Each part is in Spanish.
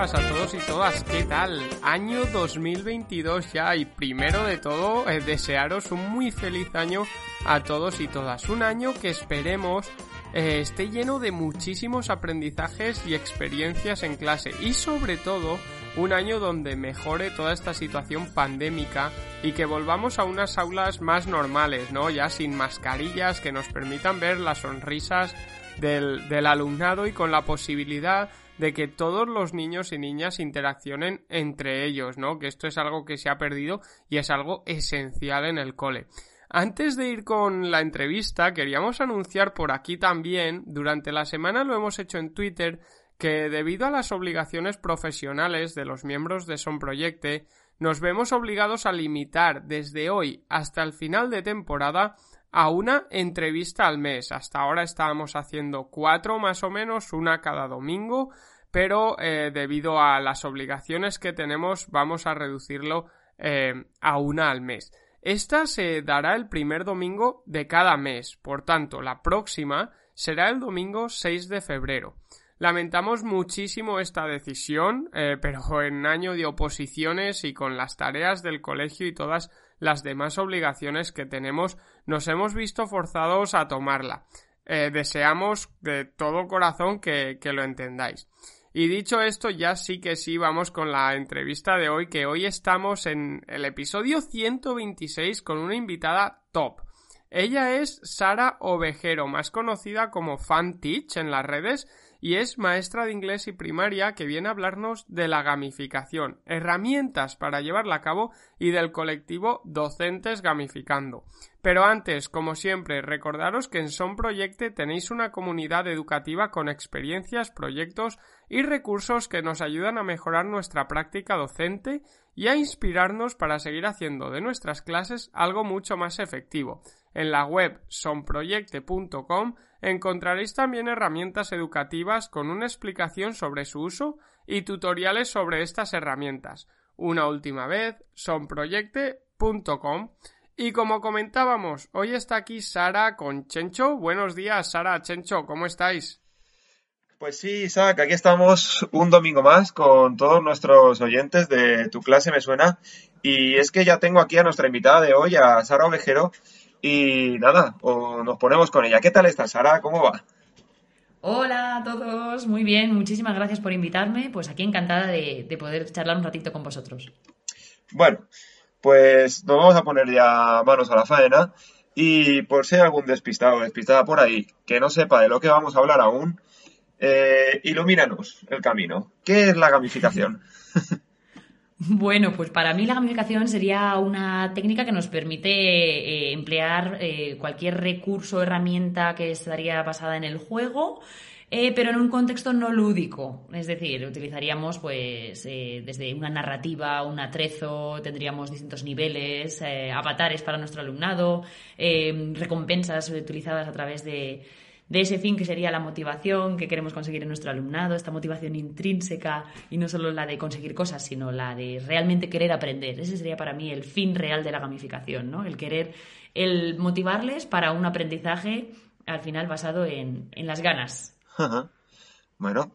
Días a todos y todas, ¿qué tal? Año 2022 ya y primero de todo eh, desearos un muy feliz año a todos y todas. Un año que esperemos eh, esté lleno de muchísimos aprendizajes y experiencias en clase y sobre todo un año donde mejore toda esta situación pandémica y que volvamos a unas aulas más normales, ¿no? Ya sin mascarillas que nos permitan ver las sonrisas del, del alumnado y con la posibilidad de que todos los niños y niñas interaccionen entre ellos, ¿no? Que esto es algo que se ha perdido y es algo esencial en el cole. Antes de ir con la entrevista, queríamos anunciar por aquí también, durante la semana lo hemos hecho en Twitter, que debido a las obligaciones profesionales de los miembros de Son Proyecte, nos vemos obligados a limitar desde hoy hasta el final de temporada a una entrevista al mes. Hasta ahora estábamos haciendo cuatro más o menos, una cada domingo, pero eh, debido a las obligaciones que tenemos vamos a reducirlo eh, a una al mes. Esta se dará el primer domingo de cada mes, por tanto, la próxima será el domingo 6 de febrero. Lamentamos muchísimo esta decisión, eh, pero en año de oposiciones y con las tareas del colegio y todas las demás obligaciones que tenemos, nos hemos visto forzados a tomarla. Eh, deseamos de todo corazón que, que lo entendáis. Y dicho esto, ya sí que sí vamos con la entrevista de hoy, que hoy estamos en el episodio 126 con una invitada top. Ella es Sara Ovejero, más conocida como Fan en las redes, y es maestra de inglés y primaria que viene a hablarnos de la gamificación, herramientas para llevarla a cabo y del colectivo Docentes Gamificando. Pero antes, como siempre, recordaros que en Son Proyecte tenéis una comunidad educativa con experiencias, proyectos y recursos que nos ayudan a mejorar nuestra práctica docente y a inspirarnos para seguir haciendo de nuestras clases algo mucho más efectivo. En la web sonproyecte.com encontraréis también herramientas educativas con una explicación sobre su uso y tutoriales sobre estas herramientas. Una última vez, sonproyecte.com. Y como comentábamos, hoy está aquí Sara con Chencho. Buenos días, Sara, Chencho, ¿cómo estáis? Pues sí, Isaac, aquí estamos un domingo más con todos nuestros oyentes de Tu clase me suena. Y es que ya tengo aquí a nuestra invitada de hoy, a Sara Ovejero, y nada, o nos ponemos con ella. ¿Qué tal estás, Sara? ¿Cómo va? Hola a todos, muy bien, muchísimas gracias por invitarme. Pues aquí encantada de, de, poder charlar un ratito con vosotros. Bueno, pues nos vamos a poner ya manos a la faena. Y por si hay algún despistado o despistada por ahí que no sepa de lo que vamos a hablar aún, eh, ilumínanos el camino. ¿Qué es la gamificación? Bueno, pues para mí la gamificación sería una técnica que nos permite eh, emplear eh, cualquier recurso o herramienta que estaría basada en el juego, eh, pero en un contexto no lúdico. Es decir, utilizaríamos pues desde una narrativa, un atrezo, tendríamos distintos niveles, avatares para nuestro alumnado, recompensas utilizadas a través de de ese fin que sería la motivación que queremos conseguir en nuestro alumnado, esta motivación intrínseca y no solo la de conseguir cosas, sino la de realmente querer aprender. Ese sería para mí el fin real de la gamificación, ¿no? El querer, el motivarles para un aprendizaje al final basado en, en las ganas. bueno,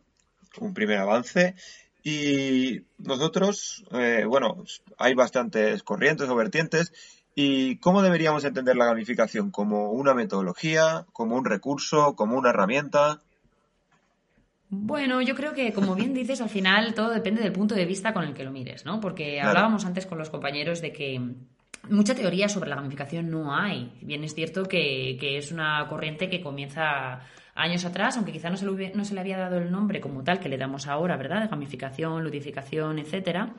un primer avance. Y nosotros, eh, bueno, hay bastantes corrientes o vertientes ¿Y cómo deberíamos entender la gamificación? ¿Como una metodología, como un recurso, como una herramienta? Bueno, yo creo que, como bien dices, al final todo depende del punto de vista con el que lo mires, ¿no? Porque hablábamos antes con los compañeros de que mucha teoría sobre la gamificación no hay. Bien es cierto que, que es una corriente que comienza años atrás, aunque quizá no se, le, no se le había dado el nombre como tal que le damos ahora, ¿verdad? De gamificación, ludificación, etcétera.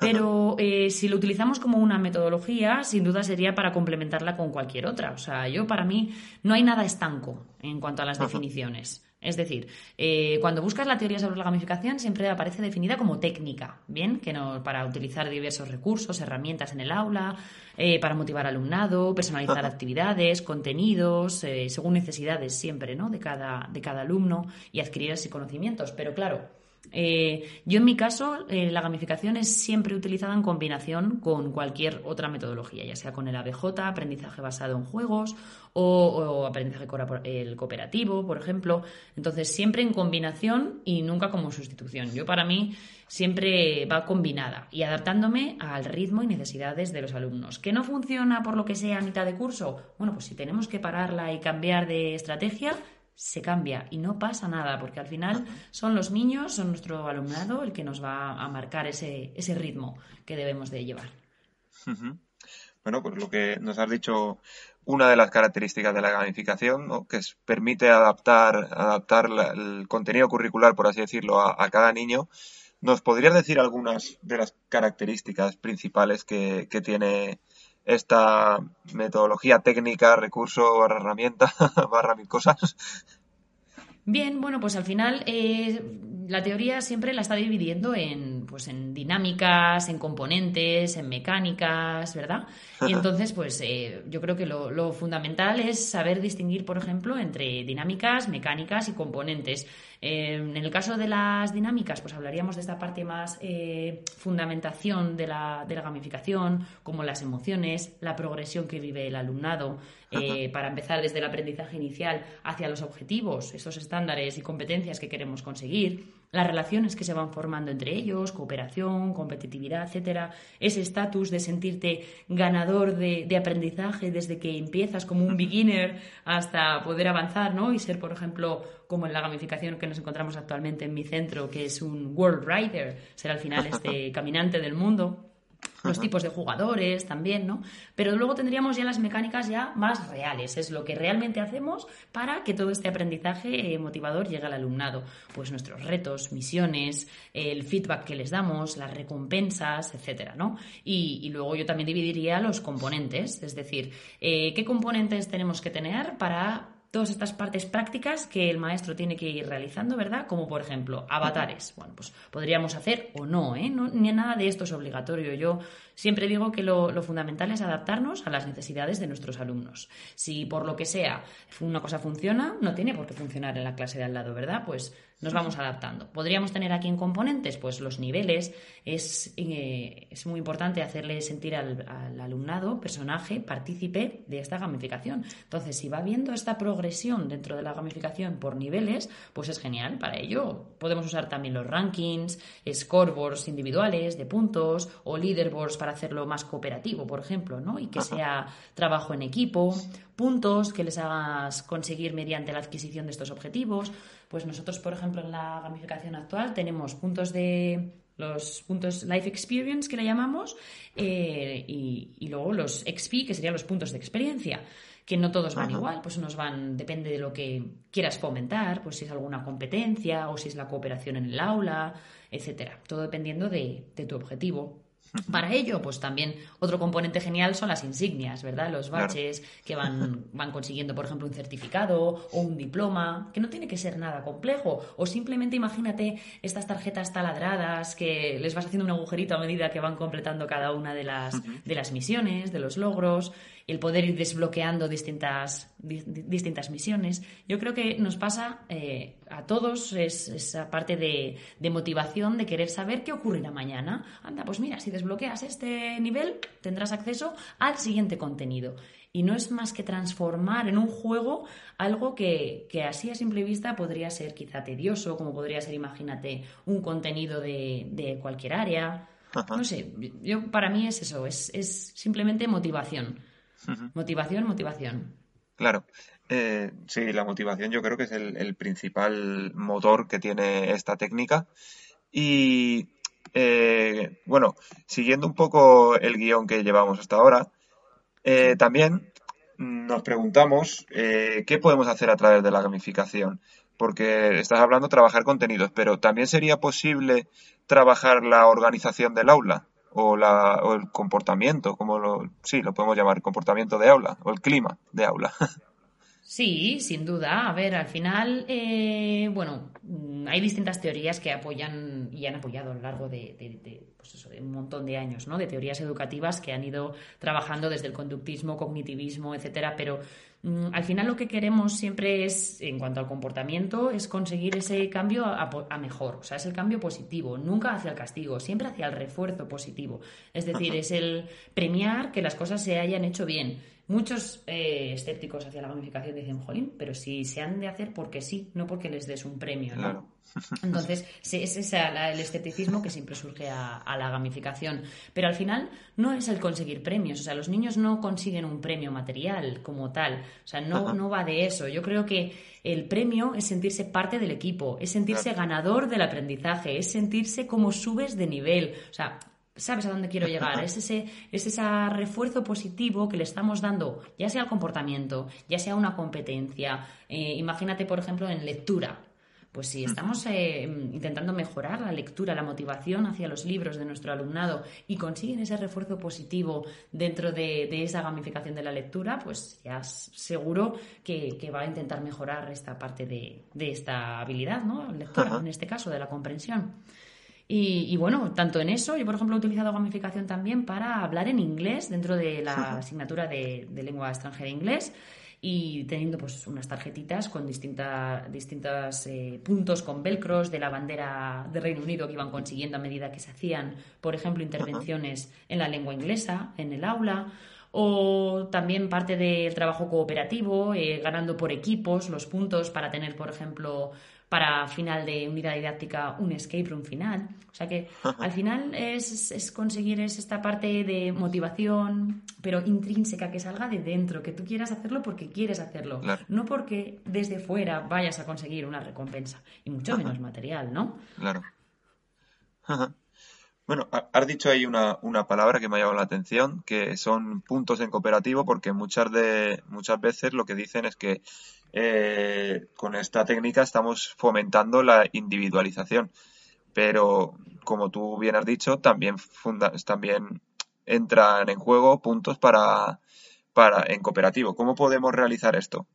Pero eh, si lo utilizamos como una metodología, sin duda sería para complementarla con cualquier otra. O sea, yo para mí no hay nada estanco en cuanto a las definiciones. Es decir, eh, cuando buscas la teoría sobre la gamificación siempre aparece definida como técnica, ¿bien? Que no, para utilizar diversos recursos, herramientas en el aula, eh, para motivar al alumnado, personalizar actividades, contenidos, eh, según necesidades siempre, ¿no? De cada, de cada alumno y adquirir así conocimientos. Pero claro, eh, yo en mi caso, eh, la gamificación es siempre utilizada en combinación con cualquier otra metodología, ya sea con el ABJ, aprendizaje basado en juegos, o, aprendizaje el cooperativo, por ejemplo. Entonces, siempre en combinación y nunca como sustitución. Yo, para mí, siempre va combinada y adaptándome al ritmo y necesidades de los alumnos. ¿Que no funciona por lo que sea mitad de curso? Bueno, pues si tenemos que pararla y cambiar de estrategia, se cambia y no pasa nada, porque al final son los niños, son nuestro alumnado el que nos va a marcar ese, ese ritmo que debemos de llevar. Bueno, pues lo que nos has dicho, una de las características de la gamificación, que es, permite adaptar, adaptar el contenido curricular, por así decirlo, a, cada niño. ¿Nos podrías decir algunas de las características principales que, que tiene esta metodología técnica, recurso, barra herramienta, barra mil cosas. Bien, bueno, pues al final eh, la teoría siempre la está dividiendo en, pues, en dinámicas, en componentes, en mecánicas, ¿verdad? Y entonces, pues eh, yo creo que lo, lo, fundamental es saber distinguir, por ejemplo, entre dinámicas, mecánicas y componentes. en el caso de las dinámicas, pues hablaríamos de esta parte más eh, fundamentación de la, de la gamificación, como las emociones, la progresión que vive el alumnado, eh, para empezar desde el aprendizaje inicial hacia los objetivos, esos estándares y competencias que queremos conseguir las relaciones que se van formando entre ellos, cooperación, competitividad, etcétera, ese estatus de sentirte ganador de, aprendizaje desde que empiezas como un beginner hasta poder avanzar, ¿no? Y ser, por ejemplo, como en la gamificación que nos encontramos actualmente en mi centro, que es un World Rider, ser al final este caminante del mundo los tipos de jugadores también, ¿no? Pero luego tendríamos ya las mecánicas ya más reales, es lo que realmente hacemos para que todo este aprendizaje eh, motivador llegue al alumnado. Pues nuestros retos, misiones, el feedback que les damos, las recompensas, etcétera, ¿no? Y, luego yo también dividiría los componentes, es decir, eh, ¿qué componentes tenemos que tener para todas estas partes prácticas que el maestro tiene que ir realizando, ¿verdad? Como por ejemplo, avatares. Bueno, pues podríamos hacer o no, ¿eh? Ni nada de esto es obligatorio. Yo siempre digo que lo, lo, fundamental es adaptarnos a las necesidades de nuestros alumnos. Si por lo que sea una cosa funciona, no tiene por qué funcionar en la clase de al lado, ¿verdad? Pues nos vamos adaptando. ¿Podríamos tener aquí en componentes? Pues los niveles. Es, eh, es muy importante hacerle sentir al, alumnado, personaje, partícipe de esta gamificación. Entonces, si va viendo esta progresión dentro de la gamificación por niveles, pues es genial. Para ello podemos usar también los rankings, scoreboards individuales de puntos o leaderboards para hacerlo más cooperativo, por ejemplo, ¿no? Y que sea trabajo en equipo, puntos que les hagas conseguir mediante la adquisición de estos objetivos pues nosotros, por ejemplo, en la gamificación actual tenemos puntos de los puntos Life Experience que le llamamos eh, y, luego los XP que serían los puntos de experiencia que no todos van igual, pues unos van, depende de lo que quieras fomentar, pues si es alguna competencia o si es la cooperación en el aula, etcétera. Todo dependiendo de tu objetivo. Para ello, pues también otro componente genial son las insignias, ¿verdad? Los baches que van, van consiguiendo, por ejemplo, un certificado o un diploma, que no tiene que ser nada complejo. O simplemente imagínate estas tarjetas taladradas que les vas haciendo un agujerito a medida que van completando cada una de las, de las misiones, de los logros el poder ir desbloqueando distintas, distintas misiones. Yo creo que nos pasa eh, a todos es, esa parte de, motivación de querer saber qué ocurrirá mañana. Anda, pues mira, si desbloqueas este nivel, tendrás acceso al siguiente contenido. Y no es más que transformar en un juego algo que, así a simple vista podría ser quizá tedioso, como podría ser, imagínate, un contenido de, cualquier área. No sé, yo para mí es eso, es, es simplemente motivación. Motivación, motivación. Claro. Eh, sí, la motivación yo creo que es el, principal motor que tiene esta técnica. Y eh, bueno, siguiendo un poco el guion que llevamos hasta ahora, Eh, también nos preguntamos eh, qué podemos hacer a través de la gamificación, porque estás hablando de trabajar contenidos, pero también sería posible trabajar la organización del aula o, la, o el comportamiento, como lo, sí, lo podemos llamar comportamiento de aula o el clima de aula. Sí, sin duda. A ver, al final, eh, bueno, mm, hay distintas teorías que apoyan y han apoyado a lo largo de, pues eso, de un montón de años, ¿no? De teorías educativas que han ido trabajando desde el conductismo, cognitivismo, etcétera. Pero mm, al final lo que queremos siempre es, en cuanto al comportamiento, es conseguir ese cambio a, a, mejor. O sea, es el cambio positivo, nunca hacia el castigo, siempre hacia el refuerzo positivo. Es decir, es el premiar que las cosas se hayan hecho bien Muchos eh, escépticos hacia la gamificación dicen, jolín, pero si se han de hacer porque sí, no porque les des un premio, ¿no? Entonces, es ese el escepticismo que siempre surge a, la gamificación. Pero al final no es el conseguir premios. O sea, los niños no consiguen un premio material como tal. O sea, no, no va de eso. Yo creo que el premio es sentirse parte del equipo, es sentirse ganador del aprendizaje, es sentirse como subes de nivel. O sea, sabes a dónde quiero llegar. Es ese, es ese refuerzo positivo que le estamos dando, ya sea al comportamiento, ya sea una competencia. Eh, imagínate, por ejemplo, en lectura. Pues si estamos eh, intentando mejorar la lectura, la motivación hacia los libros de nuestro alumnado y consiguen ese refuerzo positivo dentro de, esa gamificación de la lectura, pues ya seguro que, va a intentar mejorar esta parte de, esta habilidad, ¿no? Lectora, en este caso, de la comprensión. Y, bueno, tanto en eso, yo por ejemplo he utilizado gamificación también para hablar en inglés dentro de la asignatura de, lengua extranjera inglés y teniendo pues unas tarjetitas con distinta, distintos eh, puntos con velcros de la bandera de Reino Unido que iban consiguiendo a medida que se hacían, por ejemplo, intervenciones en la lengua inglesa, en el aula o también parte del trabajo cooperativo, eh, ganando por equipos los puntos para tener, por ejemplo, para final de unidad didáctica un escape room final. O sea que al final es, conseguir esta parte de motivación, pero intrínseca, que salga de dentro, que tú quieras hacerlo porque quieres hacerlo, no porque desde fuera vayas a conseguir una recompensa, y mucho menos material, ¿no? Claro. Bueno, has dicho ahí una, una, palabra que me ha llamado la atención, que son puntos en cooperativo, porque muchas, de, muchas veces lo que dicen es que eh, con esta técnica estamos fomentando la individualización. Pero, como tú bien has dicho, también, también entran en juego puntos para, para en cooperativo. ¿Cómo podemos realizar esto?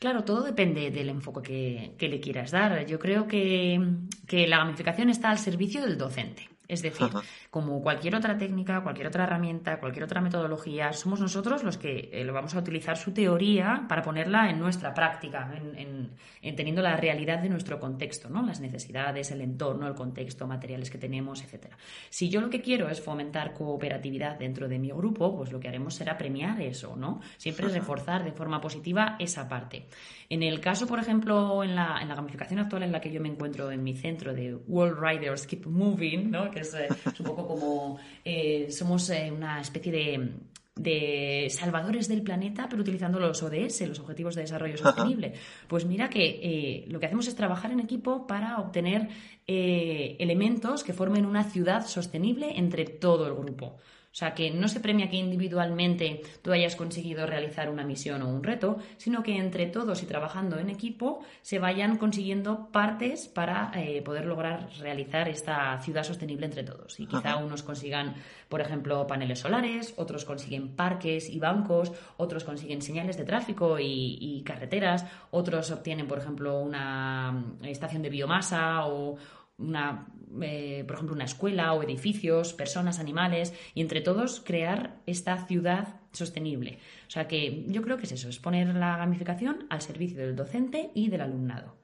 Claro, todo depende del enfoque que, le quieras dar. Yo creo que, que la gamificación está al servicio del docente. Es decir, como cualquier otra técnica, cualquier otra herramienta, cualquier otra metodología, somos nosotros los que eh, lo vamos a utilizar su teoría para ponerla en nuestra práctica, en, teniendo la realidad de nuestro contexto, ¿no? Las necesidades, el entorno, el contexto, materiales que tenemos, etcétera. Si yo lo que quiero es fomentar cooperatividad dentro de mi grupo, pues lo que haremos será premiar eso, ¿no? Siempre reforzar de forma positiva esa parte. En el caso, por ejemplo, en la, en la gamificación actual en la que yo me encuentro en mi centro de World Riders Keep Moving, ¿no? Que es, eh, un poco como eh, somos eh, una especie de, salvadores del planeta, pero utilizando los ODS, los Objetivos de Desarrollo Sostenible. Pues mira que lo que hacemos es trabajar en equipo para obtener elementos que formen una ciudad sostenible entre todo el grupo. O sea, que no se premia que individualmente tú hayas conseguido realizar una misión o un reto, sino que entre todos y trabajando en equipo se vayan consiguiendo partes para eh, poder lograr realizar esta ciudad sostenible entre todos. Y quizá unos consigan, por ejemplo, paneles solares, otros consiguen parques y bancos, otros consiguen señales de tráfico y carreteras, otros obtienen, por ejemplo, una estación de biomasa o una, eh, por ejemplo, una escuela o edificios, personas, animales, y entre todos crear esta ciudad sostenible. O sea que yo creo que es eso, es poner la gamificación al servicio del docente y del alumnado.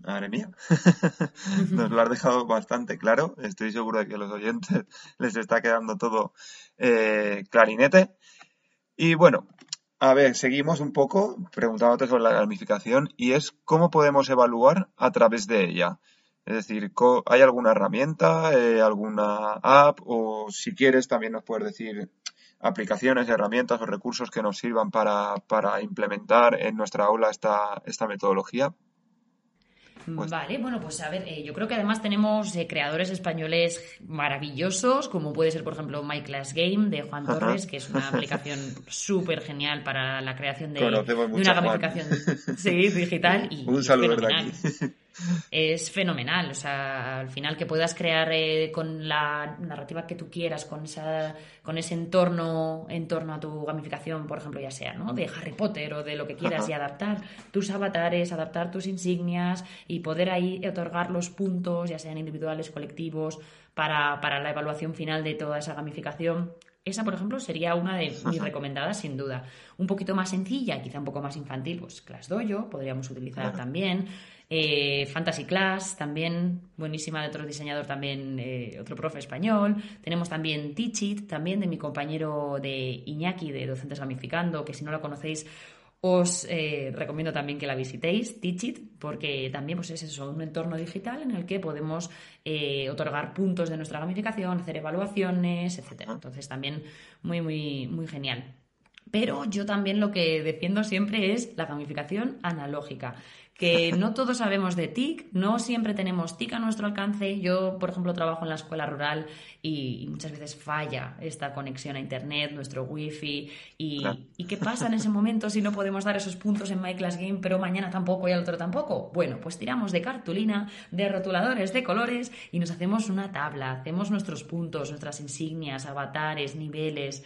Madre mía, nos lo has dejado bastante claro. Estoy seguro de que a los oyentes les está quedando todo eh, clarinete. Y bueno, a ver, seguimos un poco preguntándote sobre la gamificación y es cómo podemos evaluar a través de ella. Es decir, ¿hay alguna herramienta, eh, alguna app o si quieres también nos puedes decir aplicaciones, herramientas o recursos que nos sirvan para, para implementar en nuestra aula esta, esta metodología? Pues- Vale, bueno, pues a ver, eh, yo creo que además tenemos eh, creadores españoles maravillosos, como puede ser, por ejemplo, My Class Game de Juan Ajá. Torres, que es una aplicación súper genial para la creación de, una gamificación sí, digital. Y Un saludo aquí. Es fenomenal, o sea, al final que puedas crear eh, con la narrativa que tú quieras, con esa, con ese entorno, en torno a tu gamificación, por ejemplo, ya sea, ¿no? De Harry Potter o de lo que quieras Ajá. y adaptar tus avatares, adaptar tus insignias y poder ahí otorgar los puntos, ya sean individuales, colectivos, para, para la evaluación final de toda esa gamificación. Esa, por ejemplo, sería una de mis recomendadas, sin duda. Un poquito más sencilla, quizá un poco más infantil, pues Class Dojo, podríamos utilizar Claro. también. Eh, Fantasy Class, también, buenísima de otro diseñador, también eh, otro profe español. Tenemos también Teach It, también de mi compañero de Iñaki, de Docentes Gamificando, que si no la conocéis, os eh, recomiendo también que la visitéis, Teach It, porque también pues, es eso, un entorno digital en el que podemos eh, otorgar puntos de nuestra gamificación, hacer evaluaciones, etcétera. Entonces también muy, muy, muy genial. Pero yo también lo que defiendo siempre es la gamificación analógica. Que no todos sabemos de TIC, no siempre tenemos TIC a nuestro alcance. Yo, por ejemplo, trabajo en la escuela rural y, muchas veces falla esta conexión a Internet, nuestro wifi. Y, Claro. ¿Y qué pasa en ese momento si no podemos dar esos puntos en My Class Game, pero mañana tampoco y al otro tampoco? Bueno, pues tiramos de cartulina, de rotuladores de colores y nos hacemos una tabla, hacemos nuestros puntos, nuestras insignias, avatares, niveles.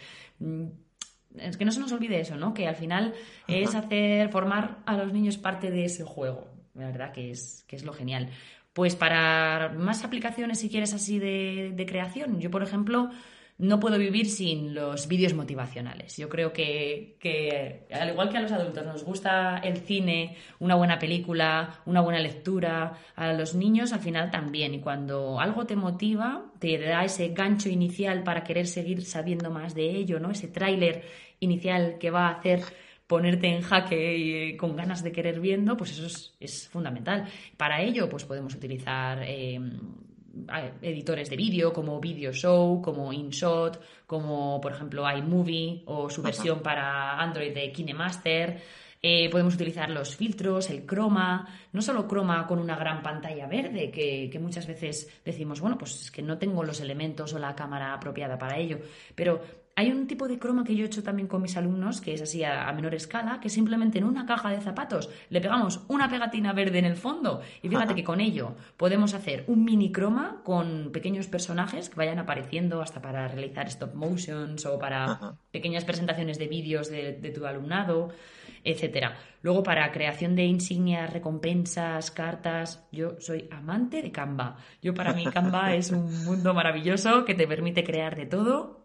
Es que no se nos olvide eso, ¿no? Que al final es hacer, formar a los niños parte de ese juego. La verdad que es, que es lo genial. Pues para más aplicaciones, si quieres, así de, de creación, yo, por ejemplo, no puedo vivir sin los vídeos motivacionales. Yo creo que, que, al igual que a los adultos, nos gusta el cine, una buena película, una buena lectura, a los niños al final también. Y cuando algo te motiva, te da ese gancho inicial para querer seguir sabiendo más de ello, ¿no? Ese tráiler inicial que va a hacer ponerte en jaque y eh, con ganas de querer viendo, pues eso es, es fundamental. Para ello, pues podemos utilizar eh, editores de vídeo como Video Show, como InShot, como por ejemplo iMovie o su versión para Android de KineMaster. Eh, podemos utilizar los filtros, el croma, no solo croma con una gran pantalla verde, que, que muchas veces decimos, bueno, pues es que no tengo los elementos o la cámara apropiada para ello, pero hay un tipo de croma que yo he hecho también con mis alumnos, que es así a, a menor escala, que simplemente en una caja de zapatos le pegamos una pegatina verde en el fondo y fíjate que con ello podemos hacer un mini croma con pequeños personajes que vayan apareciendo hasta para realizar stop motions o para Ajá. pequeñas presentaciones de vídeos de, de tu alumnado, etcétera. Luego para creación de insignias, recompensas, cartas, yo soy amante de Canva. Yo para mí Canva es un mundo maravilloso que te permite crear de todo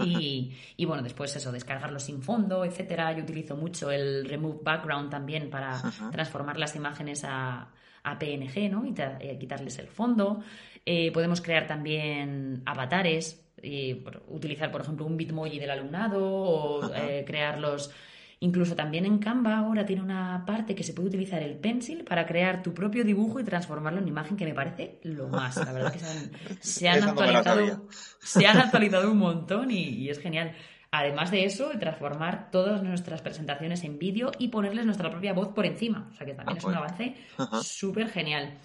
y, y, bueno, después eso, descargarlo sin fondo, etcétera. Yo utilizo mucho el Remove Background también para transformar las imágenes a, a PNG, ¿no? Y, y quitarles el fondo. Eh, podemos crear también avatares, y por- utilizar, por ejemplo, un Bitmoji del alumnado o eh, crearlos. Incluso también en Canva ahora tiene una parte que se puede utilizar el pencil para crear tu propio dibujo y transformarlo en imagen que me parece lo más. La verdad que se han, se no actualizado, se han actualizado un montón y, y es genial. Además de eso, transformar todas nuestras presentaciones en vídeo y ponerles nuestra propia voz por encima. O sea que también Ah, es un pues. avance súper genial.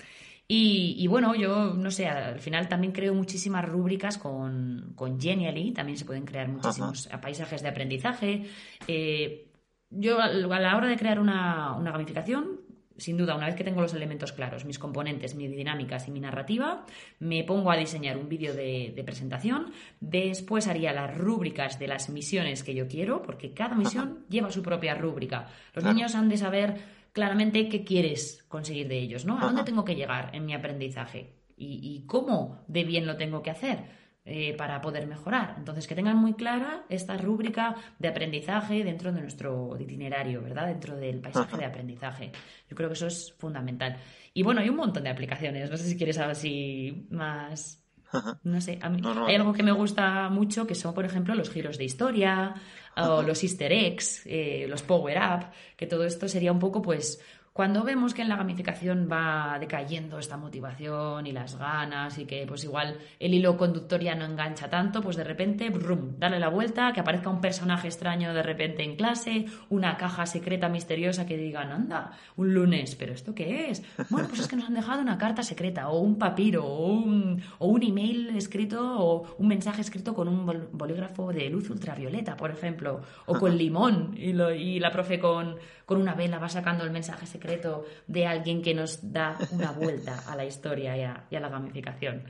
Y, y bueno, yo no sé, al final también creo muchísimas rúbricas con, con Genially, también se pueden crear muchísimos paisajes de aprendizaje. Eh, yo a la hora de crear una, una gamificación, sin duda, una vez que tengo los elementos claros, mis componentes, mis dinámicas y mi narrativa, me pongo a diseñar un vídeo de, de presentación. Después haría las rúbricas de las misiones que yo quiero, porque cada misión lleva su propia rúbrica. Los Claro. niños han de saber claramente qué quieres conseguir de ellos, ¿no? ¿A dónde tengo que llegar en mi aprendizaje? ¿Y, y cómo de bien lo tengo que hacer? Eh, para poder mejorar. Entonces, que tengan muy clara esta rúbrica de aprendizaje dentro de nuestro itinerario, ¿verdad? Dentro del paisaje de aprendizaje. Yo creo que eso es fundamental. Y bueno, hay un montón de aplicaciones. No sé si quieres algo así más. No sé, a mí No, no. hay algo que me gusta mucho que son, por ejemplo, los giros de historia o los easter eggs, eh, los power up, que todo esto sería un poco, pues, Cuando vemos que en la gamificación va decayendo esta motivación y las ganas y que pues igual el hilo conductor ya no engancha tanto, pues de repente, brum, darle la vuelta, que aparezca un personaje extraño de repente en clase, una caja secreta misteriosa que digan, anda, un lunes, pero ¿esto qué es? Bueno, pues es que nos han dejado una carta secreta o un papiro o un, o un email escrito o un mensaje escrito con un bolígrafo de luz ultravioleta, por ejemplo, o con limón y, y la profe con, con una vela va sacando el mensaje secreto de alguien que nos da una vuelta a la historia y a, la gamificación.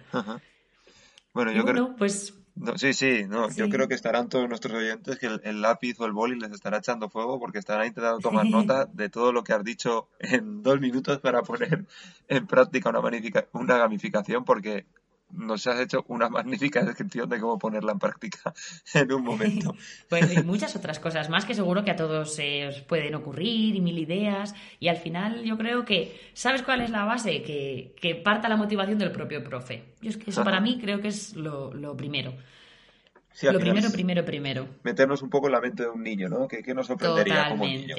Bueno, yo creo... pues sí, sí, no, yo creo que estarán todos nuestros oyentes que el, lápiz o el boli les estará echando fuego porque estarán intentando tomar nota de todo lo que has dicho en dos minutos para poner en práctica una, una gamificación porque nos has hecho una magnífica descripción de cómo ponerla en práctica en un momento. Bueno, y muchas otras cosas más que seguro que a todos se os pueden ocurrir y mil ideas. Y al final yo creo que, ¿sabes cuál es la base? Que, que parta la motivación del propio profe. Yo es que eso para mí creo que es lo, primero. lo primero, primero, primero. Meternos un poco en la mente de un niño, ¿no? Que, nos sorprendería como niño.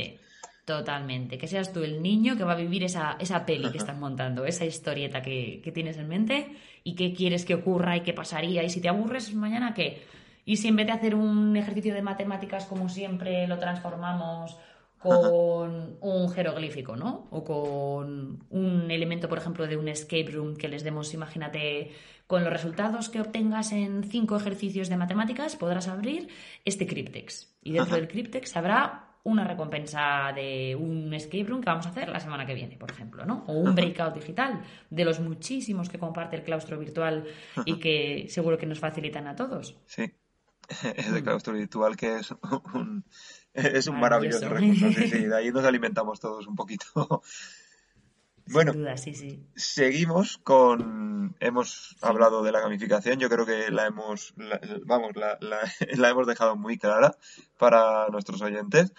Totalmente. Que seas tú el niño que va a vivir esa, esa peli que estás montando, esa historieta que, que, tienes en mente y qué quieres que ocurra y qué pasaría. Y si te aburres mañana, ¿qué? Y si en vez de hacer un ejercicio de matemáticas como siempre lo transformamos con un jeroglífico, ¿no? O con un elemento, por ejemplo, de un escape room que les demos, imagínate, con los resultados que obtengas en cinco ejercicios de matemáticas, podrás abrir este cryptex. Y dentro del cryptex habrá una recompensa de un escape room que vamos a hacer la semana que viene, por ejemplo, ¿no? O un breakout digital de los muchísimos que comparte el claustro virtual y que seguro que nos facilitan a todos. Sí, ese mm. claustro virtual que es un, es un maravilloso, recurso. Sí, sí, de ahí nos alimentamos todos un poquito. Bueno, sí, sí. seguimos con. Hemos hablado de la gamificación. Yo creo que la hemos, vamos, la, la, hemos dejado muy clara para nuestros oyentes.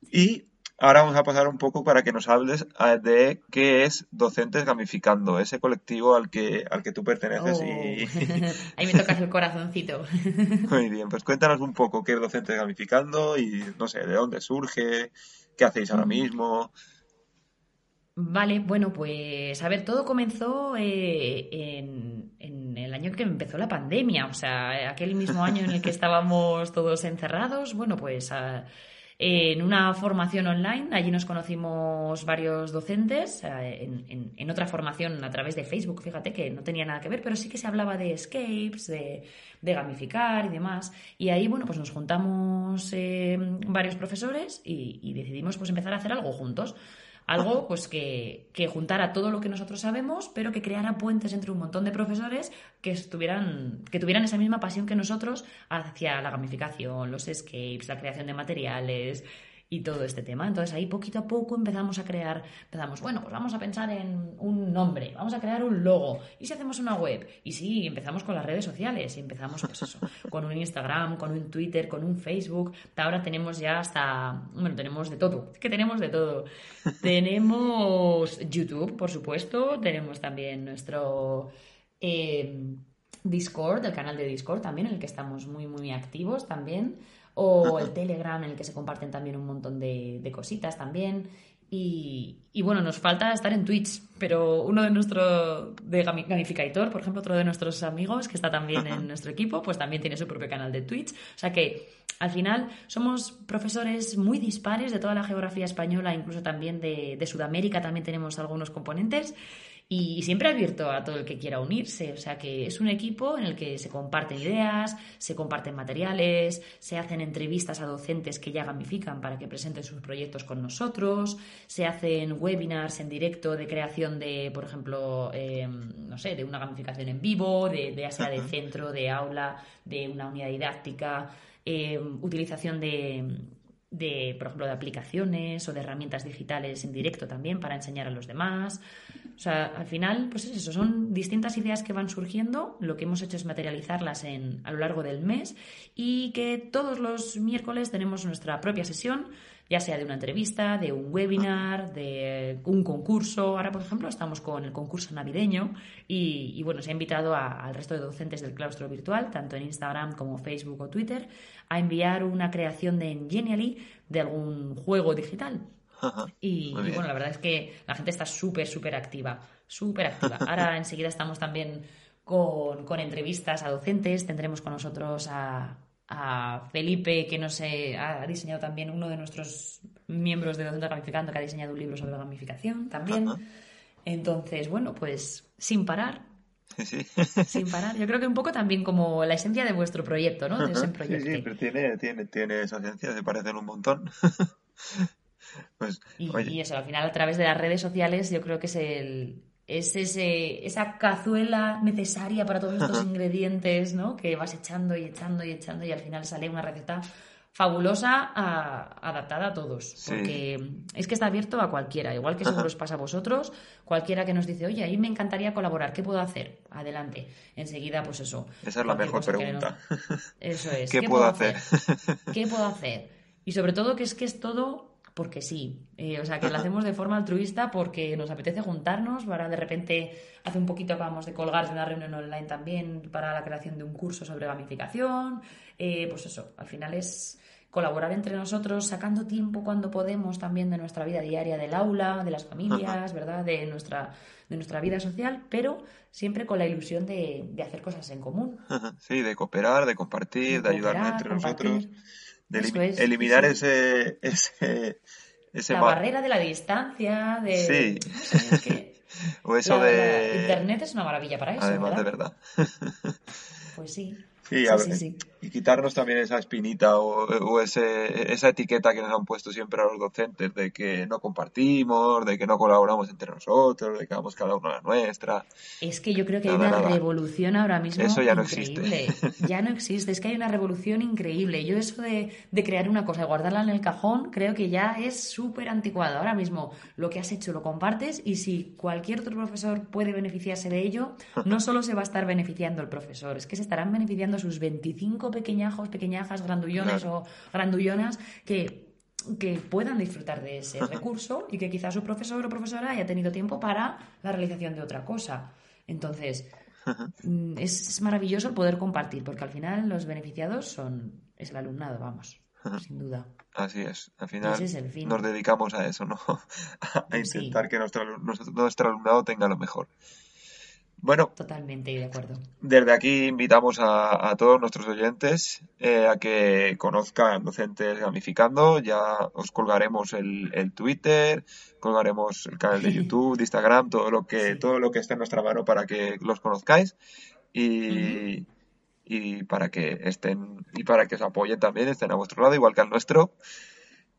Y ahora vamos a pasar un poco para que nos hables ah, de qué es Docentes Gamificando, ese colectivo al que, al que tú perteneces. Y... Oh. Ahí me tocas el corazoncito. Muy bien, pues cuéntanos un poco qué es Docentes Gamificando y no sé, de dónde surge, qué hacéis ahora mm. Vale, bueno, pues a ver, todo comenzó eh, en, el año que empezó la pandemia, o sea, aquel mismo año en el que estábamos todos encerrados, bueno, pues en una formación online, allí nos conocimos varios docentes, en, en, otra formación a través de Facebook, fíjate que no tenía nada que ver, pero sí que se hablaba de escapes, de, gamificar y demás, y ahí, bueno, pues nos juntamos eh, varios profesores y, y decidimos pues empezar a hacer algo juntos. Algo pues que, que, juntara todo lo que nosotros sabemos, pero que creara puentes entre un montón de profesores que estuvieran, que tuvieran esa misma pasión que nosotros hacia la gamificación, los escapes, la creación de materiales, y todo este tema. Entonces ahí poquito a poco empezamos a crear, empezamos, bueno, pues vamos a pensar en un nombre, vamos a crear un logo, y si hacemos una web, y sí, empezamos con las redes sociales, y empezamos pues eso, con un Instagram, con un Twitter, con un Facebook, ahora tenemos ya hasta, bueno, tenemos de todo, que tenemos de todo. tenemos YouTube, por supuesto, tenemos también nuestro... Eh, Discord, el canal de Discord también, en el que estamos muy, muy activos también o el Telegram en el que se comparten también un montón de, cositas también. Y, bueno, nos falta estar en Twitch, pero uno de nuestros, de Gamificator, por ejemplo, otro de nuestros amigos que está también en nuestro equipo, pues también tiene su propio canal de Twitch. O sea que al final somos profesores muy dispares de toda la geografía española, incluso también de, de Sudamérica, también tenemos algunos componentes y siempre abierto a todo el que quiera unirse. O sea que es un equipo en el que se comparten ideas, se comparten materiales, se hacen entrevistas a docentes que ya gamifican para que presenten sus proyectos con nosotros, se hacen webinars en directo de creación de, por ejemplo, em, no sé, de una gamificación en vivo, de, de sea de centro, de aula, de una unidad didáctica, em, utilización de de, por ejemplo, de aplicaciones o de herramientas digitales en directo también para enseñar a los demás. O sea, al final, pues es eso, son distintas ideas que van surgiendo. Lo que hemos hecho es materializarlas en, a lo largo del mes y que todos los miércoles tenemos nuestra propia sesión ya sea de una entrevista, de un webinar, de un concurso. Ahora, por ejemplo, estamos con el concurso navideño y, bueno, se ha invitado al resto de docentes del claustro virtual, tanto en Instagram como Facebook o Twitter, a enviar una creación de Genially de algún juego digital. Y, bueno, la verdad es que la gente está súper, súper activa, súper activa. Ahora enseguida estamos también con, con entrevistas a docentes, tendremos con nosotros a, a Felipe, que nos eh, ha diseñado también uno de nuestros miembros de Docente Gamificando, que ha diseñado un libro sobre gamificación también. Ajá. Entonces, bueno, pues sin parar, Sí, sí. sin parar. Yo creo que un poco también como la esencia de vuestro proyecto, ¿no? De ese Sí, proyecto. sí, pero tiene, tiene, tiene esa esencia, se parecen un montón. Pues, Y, oye, y eso, al final a través de las redes sociales yo creo que es el es ese, esa cazuela necesaria para todos estos ingredientes, ¿no? Que vas echando y echando y echando y al final sale una receta fabulosa a- adaptada a todos. Sí. Porque es que está abierto a cualquiera, igual que seguro os pasa a vosotros, cualquiera que nos dice, oye, a mí me encantaría colaborar, ¿qué puedo hacer? Adelante. Enseguida, pues eso. esa es la mejor pregunta. Eso es. ¿Qué puedo hacer? ¿Qué puedo hacer? Y sobre todo que es que es todo porque sí. Eh, o sea, que lo hacemos de forma altruista porque nos apetece juntarnos. Para de repente, hace un poquito acabamos de colgar de una reunión online también para la creación de un curso sobre gamificación. Eh, pues eso, al final es colaborar entre nosotros, sacando tiempo cuando podemos también de nuestra vida diaria del aula, de las familias, ¿verdad? De nuestra, de nuestra vida social, pero siempre con la ilusión de, de hacer cosas en común. Sí, de cooperar, de compartir, de, De ayudarnos entre compartir. nosotros, de Eso elimi- es, eliminar sí. ese, ese, ese la barrera de la distancia, de... Sí. no sé, que o eso la- de Internet es una maravilla para eso, además de ¿verdad? verdad. Pues sí. Sí, Sí, a sí, ver, sí. y quitarnos también esa espinita o, o ese, esa etiqueta que nos han puesto siempre a los docentes de que no compartimos, de que no colaboramos entre nosotros, de que vamos cada uno a la nuestra. Es que yo creo que hay una nada. revolución ahora mismo Eso ya no existe. Ya no existe, es que hay una revolución increíble. Yo eso de, de crear una cosa y guardarla en el cajón, creo que ya es súper anticuado. Ahora mismo lo que has hecho lo compartes y si cualquier otro profesor puede beneficiarse de ello, no solo se va a estar beneficiando el profesor, es que se estarán beneficiando sus 25 pequeñajos, pequeñajas, grandullones o grandullonas que que puedan disfrutar de ese recurso y que quizás su profesor o profesora haya tenido tiempo para la realización de otra cosa. Entonces, mm, es, maravilloso el poder compartir, porque al final los beneficiados son es el alumnado, vamos, sin duda. Así es, al final Ese es el fin. nos dedicamos a eso, ¿no? A Sí. intentar que nuestro, nuestro alumnado tenga lo mejor. Bueno, Totalmente de acuerdo. Desde aquí invitamos a, a todos nuestros oyentes eh, a que conozcan Docentes Gamificando. Ya os colgaremos el, el Twitter, colgaremos el canal de YouTube, de Instagram, todo lo que, Sí. todo lo que esté en nuestra mano para que los conozcáis y, y para que estén y para que os apoyen también, estén a vuestro lado, igual que al nuestro.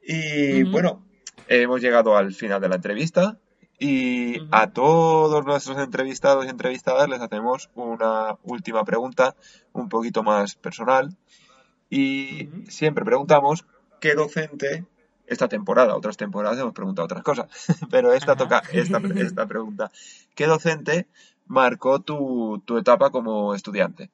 Y bueno, hemos llegado al final de la entrevista. Y a todos nuestros entrevistados y entrevistadas les hacemos una última pregunta, un poquito más personal. Y siempre preguntamos qué docente, esta temporada, otras temporadas hemos preguntado otras cosas, pero esta Ajá. toca esta, esta pregunta. ¿Qué docente marcó tu, tu etapa como estudiante?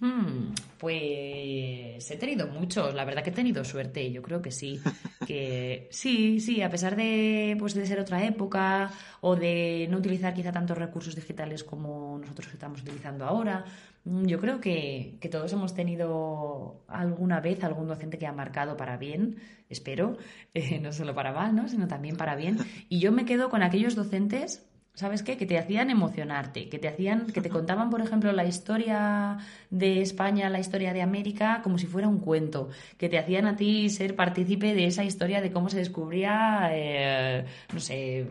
Hmm, pues he tenido muchos, la verdad que he tenido suerte, yo creo que sí, que sí, sí, a pesar de, pues, de ser otra época o de no utilizar quizá tantos recursos digitales como nosotros estamos utilizando ahora, mm, yo creo que, que todos hemos tenido alguna vez algún docente que ha marcado para bien, espero, eh, no solo para mal, ¿no? sino también para bien, y yo me quedo con aquellos docentes ¿Sabes qué? Que te hacían emocionarte, que te hacían, que te contaban, por ejemplo, la historia de España, la historia de América, como si fuera un cuento, que te hacían a ti ser partícipe de esa historia de cómo se descubría, eh, no sé,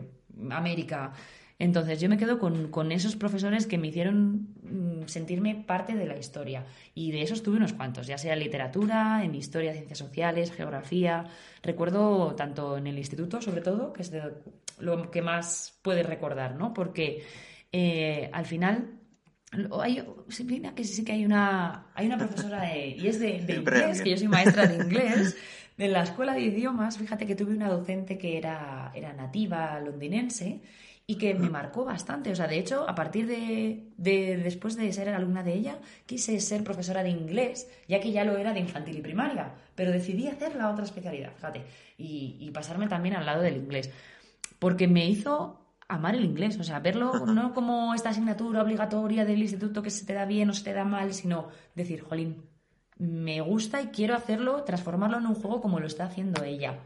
América. Entonces yo me quedo con, con esos profesores que me hicieron mm, sentirme parte de la historia. Y de esos tuve unos cuantos, ya sea en literatura, en historia, ciencias sociales, geografía. Recuerdo tanto en el instituto, sobre todo, que es de lo que más puedes recordar, ¿no? Porque eh, al final hay, mira que sí que hay una, hay una profesora de, y es de, inglés, que yo soy maestra de inglés, de la escuela de idiomas, fíjate que tuve una docente que era, era nativa londinense y que me marcó bastante. O sea, de hecho, a partir de, de- después de ser alumna de ella, quise ser profesora de inglés, ya que ya lo era de infantil y primaria, pero decidí hacer la otra especialidad, fíjate, y, y pasarme también al lado del inglés, porque me hizo amar el inglés, o sea, verlo no como esta asignatura obligatoria del instituto que se te da bien o se te da mal, sino decir, jolín, me gusta y quiero hacerlo, transformarlo en un juego como lo está haciendo ella.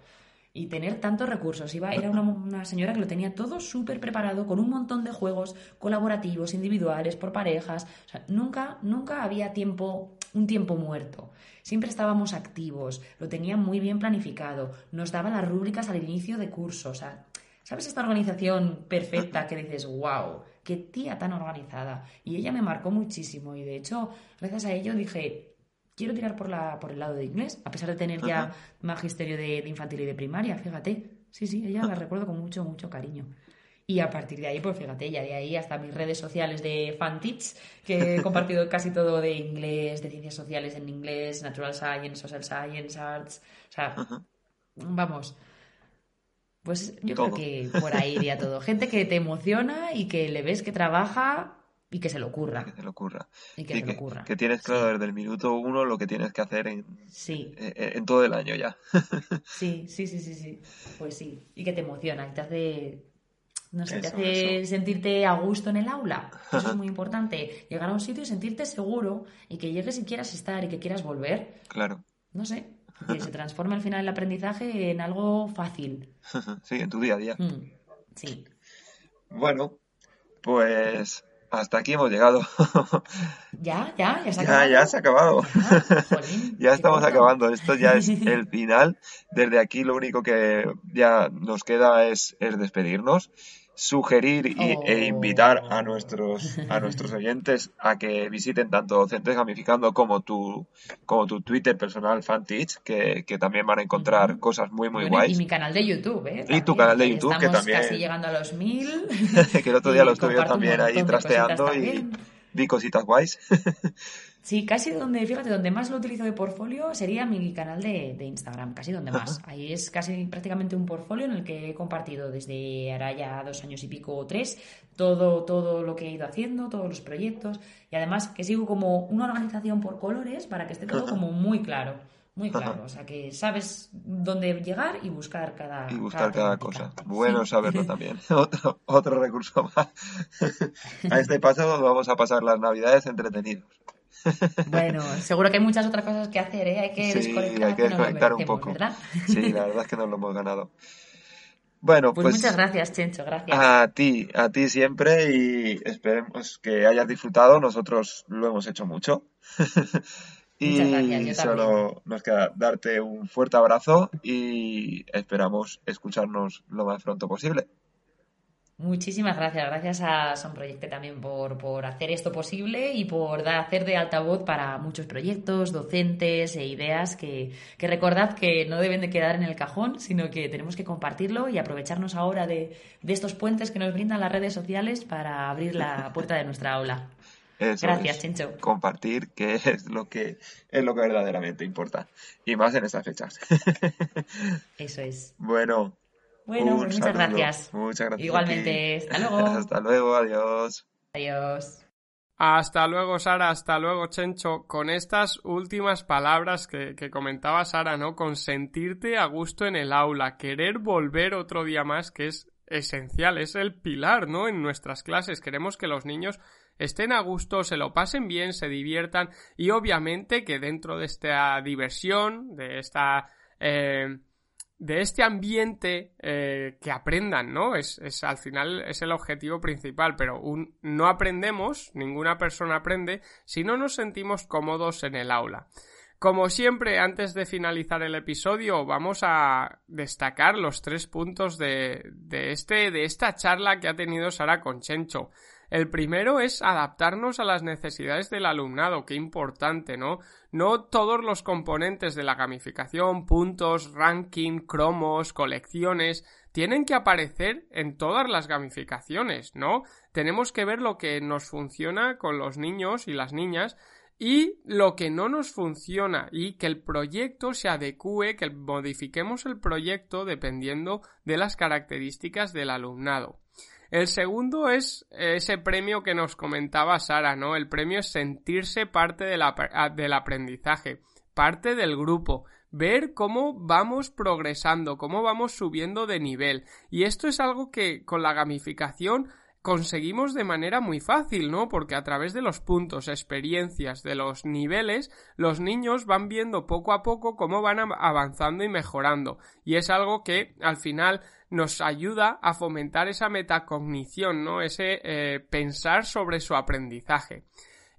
y tener tantos recursos. Iba, era una, una señora que lo tenía todo súper preparado, con un montón de juegos colaborativos, individuales, por parejas. O sea, nunca, nunca había tiempo, un tiempo muerto. Siempre estábamos activos, lo tenía muy bien planificado, nos daba las rúbricas al inicio de curso. O sea, ¿sabes esta organización perfecta que dices, wow, qué tía tan organizada? Y ella me marcó muchísimo y de hecho, gracias a ello dije, quiero tirar por, la, por el lado de inglés, a pesar de tener ya magisterio de, de, infantil y de primaria, fíjate. Sí, sí, ella la recuerdo con mucho, mucho cariño. Y a partir de ahí, pues fíjate, ya de ahí hasta mis redes sociales de FanTeach, que he compartido casi todo de inglés, de ciencias sociales en inglés, Natural Science, Social Science, Arts. O sea, vamos. Pues yo todo. creo que por ahí iría todo. Gente que te emociona y que le ves que trabaja y que se lo ocurra. Que se le ocurra. Y que sí, se que, lo ocurra. que tienes claro sí. desde el minuto uno lo que tienes que hacer en, sí. en, en todo el año ya. sí, sí, sí, sí, sí. Pues sí. Y que te emociona, que te hace. No sé, Eso, te hace eso. sentirte a gusto en el aula. Eso es muy importante. Llegar a un sitio y sentirte seguro y que llegues y quieras estar y que quieras volver. Claro. No sé. Que se transforme al final el aprendizaje en algo fácil. sí, en tu día a día. Mm, sí. Bueno, pues hasta aquí hemos llegado. ya, ya, ya se ha ya, acabado. ya se ha acabado. Ya, jolín, ya estamos corto. acabando. Esto ya es el final. Desde aquí lo único que ya nos queda es, es despedirnos, sugerir y, Oh. e invitar a nuestros, a nuestros oyentes a que visiten tanto Docentes Gamificando como tu, como tu Twitter personal FanTeach, que, que también van a encontrar cosas muy, muy Bueno, guays. y mi canal de YouTube, ¿eh? Y tu canal de YouTube, que estamos también- casi llegando a los mil. que el otro día lo estuve yo también ahí trasteando y vi cositas guays. Sí, casi donde, fíjate, donde más lo utilizo de portfolio sería mi canal de, de Instagram, casi donde más. Ahí es casi prácticamente un portfolio en el que he compartido desde ahora ya dos años y pico o tres todo, todo lo que he ido haciendo, todos los proyectos y además que sigo como una organización por colores para que esté todo como muy claro, muy claro. O sea, que sabes dónde llegar y buscar cada y buscar cada cosa. Bueno Sí. saberlo también. otro, otro recurso más. a este paso vamos a pasar las navidades entretenidos. Bueno, seguro que hay muchas otras cosas que hacer, ¿eh? Hay que Sí, desconectar, hay que desconectar un poco. ¿verdad? Sí, la verdad es que nos lo hemos ganado. Bueno, Pues, pues, muchas gracias, Chencho, gracias. a ti, a ti siempre y esperemos que hayas disfrutado. Nosotros lo hemos hecho mucho. y Muchas gracias, yo solo nos queda darte un fuerte abrazo y esperamos escucharnos lo más pronto posible. Muchísimas gracias. Gracias a Son Proyecte también por, por hacer esto posible y por dar, hacer de altavoz para muchos proyectos, docentes e ideas que, que recordad que no deben de quedar en el cajón, sino que tenemos que compartirlo y aprovecharnos ahora de, de estos puentes que nos brindan las redes sociales para abrir la puerta de nuestra aula. Eso Gracias, es. Chencho. Compartir, que es lo que es lo que verdaderamente importa. Y más en estas fechas. Eso es. bueno, Bueno, pues muchas saludo. gracias. Muchas gracias. Igualmente. Hasta luego. Hasta luego, adiós. Adiós. Hasta luego, Sara, hasta luego, Chencho. Con estas últimas palabras que, que comentaba Sara, ¿no? Con sentirte a gusto en el aula, querer volver otro día más, que es esencial, es el pilar, ¿no? En nuestras clases. Queremos que los niños estén a gusto, se lo pasen bien, se diviertan y obviamente que dentro de esta diversión, de esta... eh, de este ambiente eh, que aprendan, ¿no? Es, es al final es el objetivo principal, pero un, no aprendemos, ninguna persona aprende si no nos sentimos cómodos en el aula. Como siempre, antes de finalizar el episodio, vamos a destacar los tres puntos de, de, este, de esta charla que ha tenido Sara con Chencho. El primero es adaptarnos a las necesidades del alumnado, qué importante, ¿no? No todos los componentes de la gamificación, puntos, ranking, cromos, colecciones, tienen que aparecer en todas las gamificaciones, ¿no? Tenemos que ver lo que nos funciona con los niños y las niñas y lo que no nos funciona y que el proyecto se adecue, que modifiquemos el proyecto dependiendo de las características del alumnado. El segundo es ese premio que nos comentaba Sara, ¿no? El premio es sentirse parte la, del aprendizaje, parte del grupo, ver cómo vamos progresando, cómo vamos subiendo de nivel. Y esto es algo que con la gamificación conseguimos de manera muy fácil, ¿no? Porque a través de los puntos, experiencias, de los niveles, los niños van viendo poco a poco cómo van avanzando y mejorando. Y es algo que al final nos ayuda a fomentar esa metacognición, ¿no? Ese eh, pensar sobre su aprendizaje.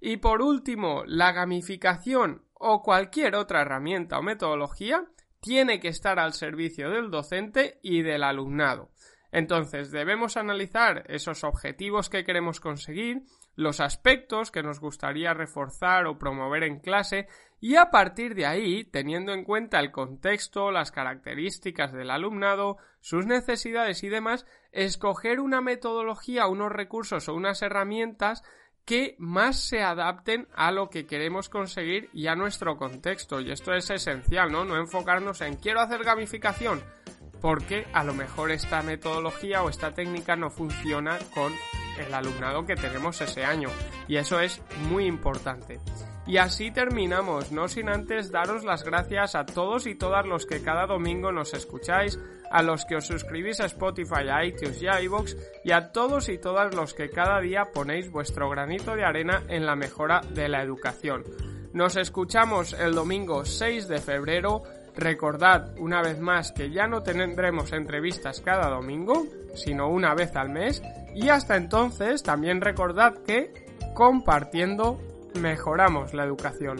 Y por último, la gamificación o cualquier otra herramienta o metodología tiene que estar al servicio del docente y del alumnado. Entonces, debemos analizar esos objetivos que queremos conseguir, los aspectos que nos gustaría reforzar o promover en clase y a partir de ahí, teniendo en cuenta el contexto, las características del alumnado, sus necesidades y demás, escoger una metodología, unos recursos o unas herramientas que más se adapten a lo que queremos conseguir y a nuestro contexto. Y esto es esencial, ¿no? No enfocarnos en quiero hacer gamificación porque a lo mejor esta metodología o esta técnica no funciona con el alumnado que tenemos ese año y eso es muy importante. Y así terminamos, no sin antes daros las gracias a todos y todas los que cada domingo nos escucháis, a los que os suscribís a Spotify, a iTunes y a iVoox, y a todos y todas los que cada día ponéis vuestro granito de arena en la mejora de la educación. Nos escuchamos el domingo 6 de febrero Recordad una vez más que ya no tendremos entrevistas cada domingo, sino una vez al mes. Y hasta entonces también recordad que compartiendo mejoramos la educación.